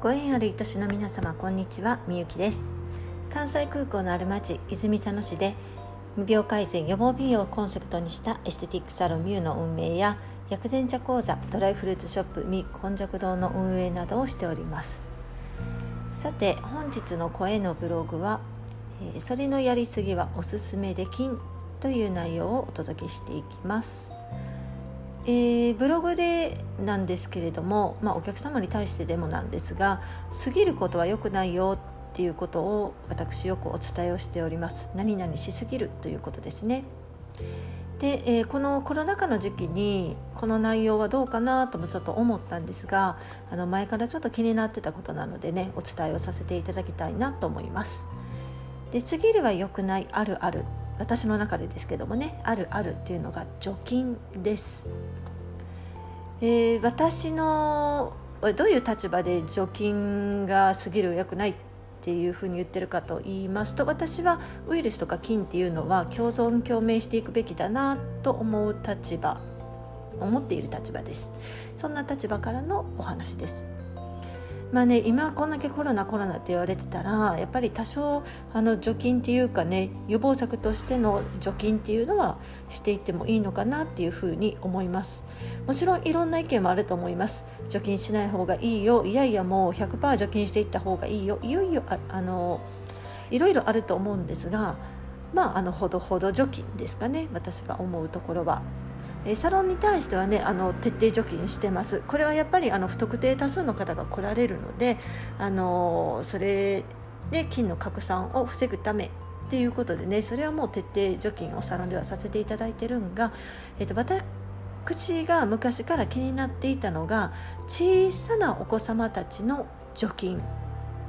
ご縁ある愛しの皆様こんにちは。みゆきです。関西空港のある町泉佐野市で未病改善予防美容をコンセプトにしたエステティックサロンミューの運営や薬膳茶講座ドライフルーツショップミ根弱堂の運営などをしております。さて本日の声のブログは「え、それのやりすぎはおすすめできん」という内容をお届けしていきます。えー、ブログでなんですけれども、まあ、お客様に対してでもなんですが過ぎることは良くないよっていうことを私よくお伝えをしております。何々しすぎるということですね。で、えー、このコロナ禍の時期にこの内容はどうかなともちょっと思ったんですがあの前からちょっと気になってたことなのでねお伝えをさせていただきたいなと思います。で過ぎるは良くないあるある私の中でですけどもねあるあるっていうのが除菌です、えー、私のどういう立場で除菌が過ぎる良くないっていうふうに言ってるかと言いますと私はウイルスとか菌っていうのは共存共鳴していくべきだなと思う立場思っている立場です。そんな立場からのお話です。まあね今こんだけコロナコロナって言われてたらやっぱり多少あの除菌っていうかね予防策としての除菌っていうのはしていってもいいのかなっていうふうに思います。もちろんいろんな意見もあると思います。除菌しない方がいいよ。いやいやもう100%除菌していった方がいいよ。いよいよああのいろいろあると思うんですがまああのほどほど除菌ですかね私が思うところは。サロンに対してはねあの徹底除菌してます。これはやっぱりあの不特定多数の方が来られるのであのそれで菌の拡散を防ぐためっていうことでねそれはもう徹底除菌をサロンではさせていただいてるんが、えーと、私が昔から気になっていたのが小さなお子様たちの除菌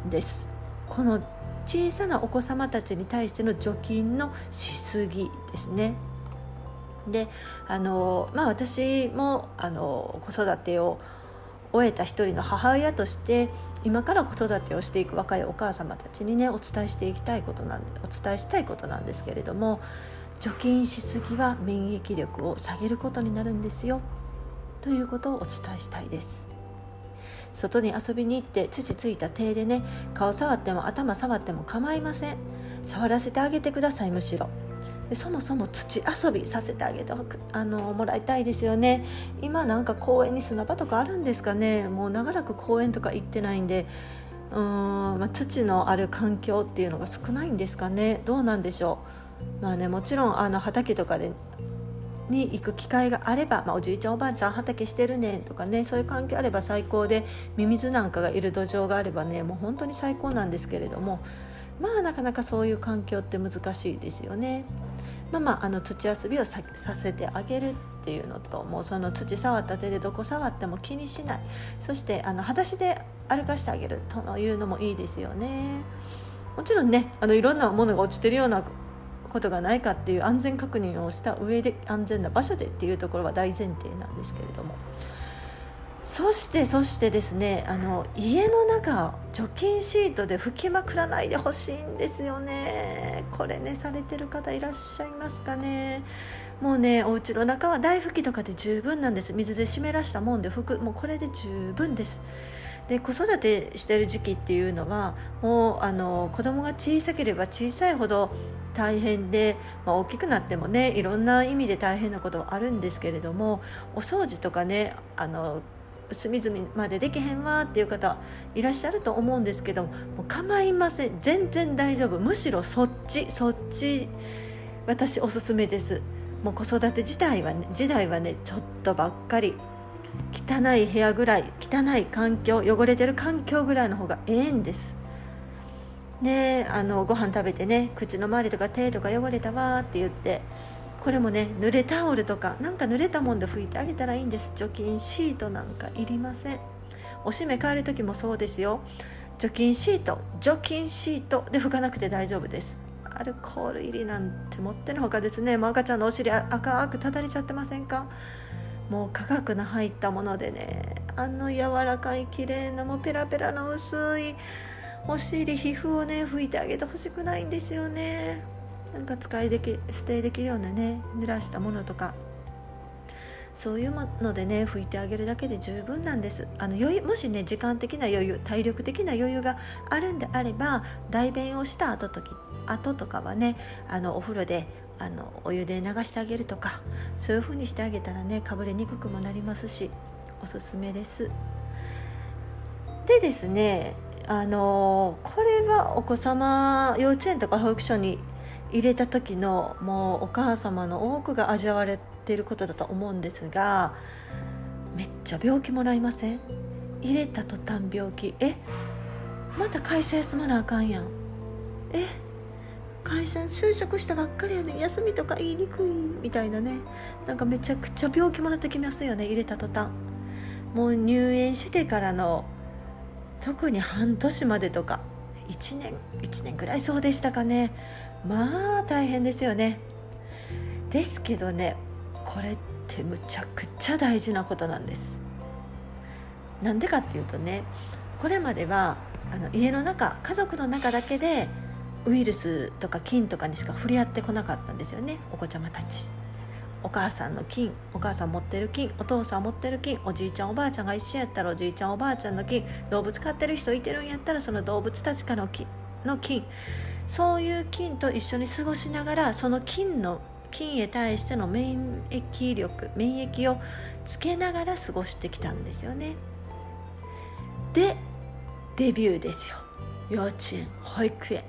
です。この小さなお子様たちに対しての除菌のしすぎですね。であの、まあ、私もあの子育てを終えた一人の母親として今から子育てをしていく若いお母様たちにねお伝えしていきたいことなんお伝えしたいことなんですけれども除菌しすぎは免疫力を下げることになるんですよ。ということをお伝えしたいです。外に遊びに行って土ついた手でね顔触っても頭触っても構いません。触らせてあげてくださいむしろ。そもそも土遊びさせてあげてあのもらいたいですよね。今なんか公園に砂場とかあるんですかね。もう長らく公園とか行ってないんで。うーん、まあ、土のある環境っていうのが少ないんですかね。どうなんでしょう。まあねもちろんあの畑とかでに行く機会があれば、まあ、おじいちゃんおばあちゃん畑してるねとかねそういう環境あれば最高でミミズなんかがいる土壌があればねもう本当に最高なんですけれども。まあなかなかそういう環境って難しいですよね。まあまあ、あの土遊びをさせてあげるっていうのともうその土触った手でどこ触っても気にしないそしてあの裸足で歩かしてあげるというのもいいですよね。もちろんねあのいろんなものが落ちてるようなことがないかっていう安全確認をした上で安全な場所でっていうところは大前提なんですけれども。そしてそしてですねあの家の中除菌シートで拭きまくらないでほしいんですよね。これねされてる方いらっしゃいますかね。もうねお家の中は台拭きとかで十分なんです。水で湿らしたもんで拭く。もうこれで十分です。で子育てしてる時期っていうのはもうあの子供が小さければ小さいほど大変で、まあ、大きくなってもねいろんな意味で大変なことはあるんですけれどもお掃除とかねあの隅々までできへんわっていう方いらっしゃると思うんですけどもう構いません。全然大丈夫。むしろそっちそっち私おすすめです。もう子育て自体は、ね、時代はねちょっとばっかり。汚い部屋ぐらい汚い環境汚れてる環境ぐらいの方がええんです。ねあのご飯食べてね口の周りとか手とか汚れたわって言ってこれもね濡れタオルとかなんか濡れたもんで拭いてあげたらいいんです除菌シートなんかいりませんおしめ変える時もそうですよ。除菌シート除菌シートで拭かなくて大丈夫です。アルコール入りなんてもってのほかですね。もう赤ちゃんのお尻赤くただれちゃってませんか？もう化学の入ったものでね。あの柔らかい綺麗なもうペラペラの薄いお尻皮膚をね拭いてあげてほしくないんですよね。なんか使いでき捨てできるようなね濡らしたものとかそういうものでね拭いてあげるだけで十分なんですあの余裕もしね時間的な余裕体力的な余裕があるんであれば代弁をした後とき後とかはねあのお風呂であのお湯で流してあげるとかそういう風にしてあげたらねかぶれにくくもなりますしおすすめです。でですねあのこれはお子様幼稚園とか保育所に入れた時のもうお母様の多くが味わわれていることだと思うんですがめっちゃ病気もらいません？入れた途端病気？え？また会社休まなあかんやん。え？会社就職したばっかりやね休みとか言いにくいみたいなね。なんかめちゃくちゃ病気もらってきますよね入れた途端。もう入園してからの特に半年までとか1年1年ぐらいそうでしたかね。まあ大変ですよね。ですけどねこれってむちゃくちゃ大事なことなんです。なんでかっていうとねこれまではあの家の中家族の中だけでウイルスとか菌とかにしか触れ合ってこなかったんですよね。お子ちゃまたち。お母さんの菌お母さん持ってる菌お父さん持ってる菌おじいちゃんおばあちゃんが一緒やったらおじいちゃんおばあちゃんの菌動物飼ってる人いてるんやったらその動物たちからの菌の菌。そういう菌と一緒に過ごしながらその菌の菌へ対しての免疫力免疫をつけながら過ごしてきたんですよね。でデビューですよ。幼稚園保育園。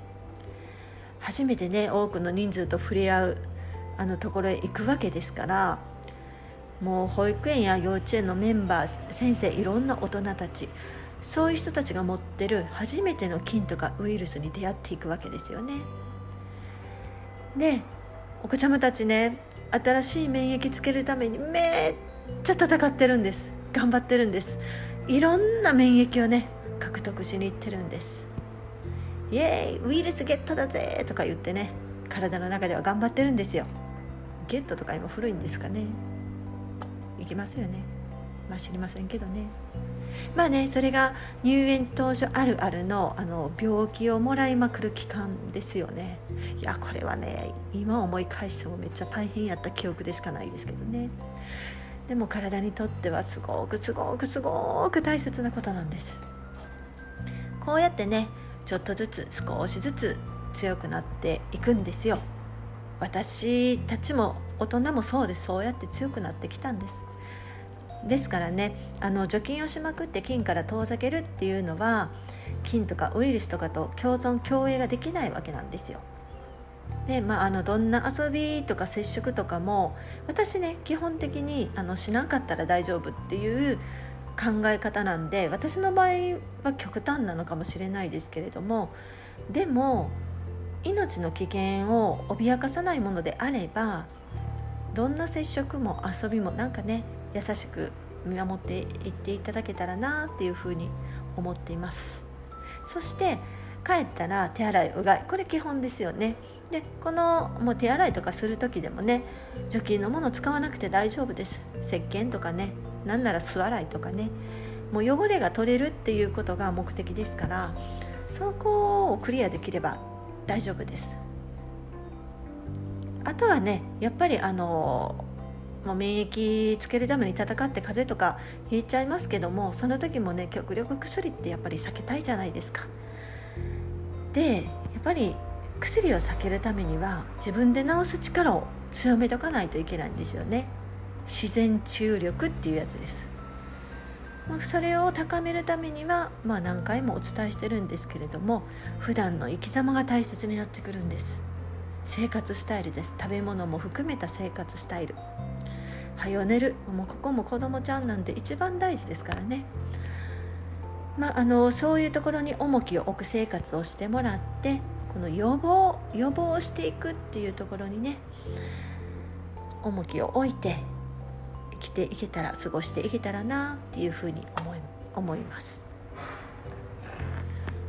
初めてね多くの人数と触れ合うあのところへ行くわけですからもう保育園や幼稚園のメンバー先生いろんな大人たちそういう人たちが持ってる初めての菌とかウイルスに出会っていくわけですよね。でお子ちゃまたちね新しい免疫つけるためにめっちゃ戦ってるんです。頑張ってるんです。いろんな免疫をね獲得しに行ってるんです。イエーイウイルスゲットだぜとか言ってね体の中では頑張ってるんですよ。ゲットとか今古いんですかね。行きますよね。まあ知りませんけどね。まあねそれが入園当初あるあるのあの病気をもらいまくる期間ですよね。いやこれはね今思い返してもめっちゃ大変やった記憶でしかないですけどね。でも体にとってはすごくすごくすごく大切なことなんです。こうやってねちょっとずつ少しずつ強くなっていくんですよ。私たちも大人もそうです。そうやって強くなってきたんです。ですからねあの除菌をしまくって菌から遠ざけるっていうのは菌とかウイルスとかと共存共栄ができないわけなんですよ。でまあ、あのどんな遊びとか接触とかも私ね基本的にあのしなかったら大丈夫っていう考え方なんで私の場合は極端なのかもしれないですけれどもでも命の危険を脅かさないものであればどんな接触も遊びもなんかね優しく見守っていっていただけたらなっていうふうに思っています。そして帰ったら手洗いうがい。これ基本ですよね。でこのもう手洗いとかする時でもね除菌のもの使わなくて大丈夫です。石鹸とかねなんなら酢洗いとかねもう汚れが取れるっていうことが目的ですからそこをクリアできれば大丈夫です。あとはねやっぱりあのもう免疫つけるために戦って風邪とかひいちゃいますけどもその時もね極力薬ってやっぱり避けたいじゃないですか。でやっぱり薬を避けるためには自分で治す力を強めとかないといけないんですよね。自然治癒力っていうやつです。ま、それを高めるためには、まあ、何回もお伝えしてるんですけれども普段の生き様が大切になってくるんです生活スタイルです。食べ物も含めた生活スタイル。はよ寝る。もうここも子供ちゃんなんて一番大事ですからね。まあ、あのそういうところに重きを置く生活をしてもらってこの予防予防していくっていうところにね重きを置いて生きていけたら過ごしていけたらなっていうふうに思い思います。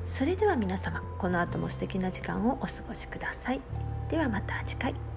それでは皆様この後も素敵な時間をお過ごしください。ではまた次回。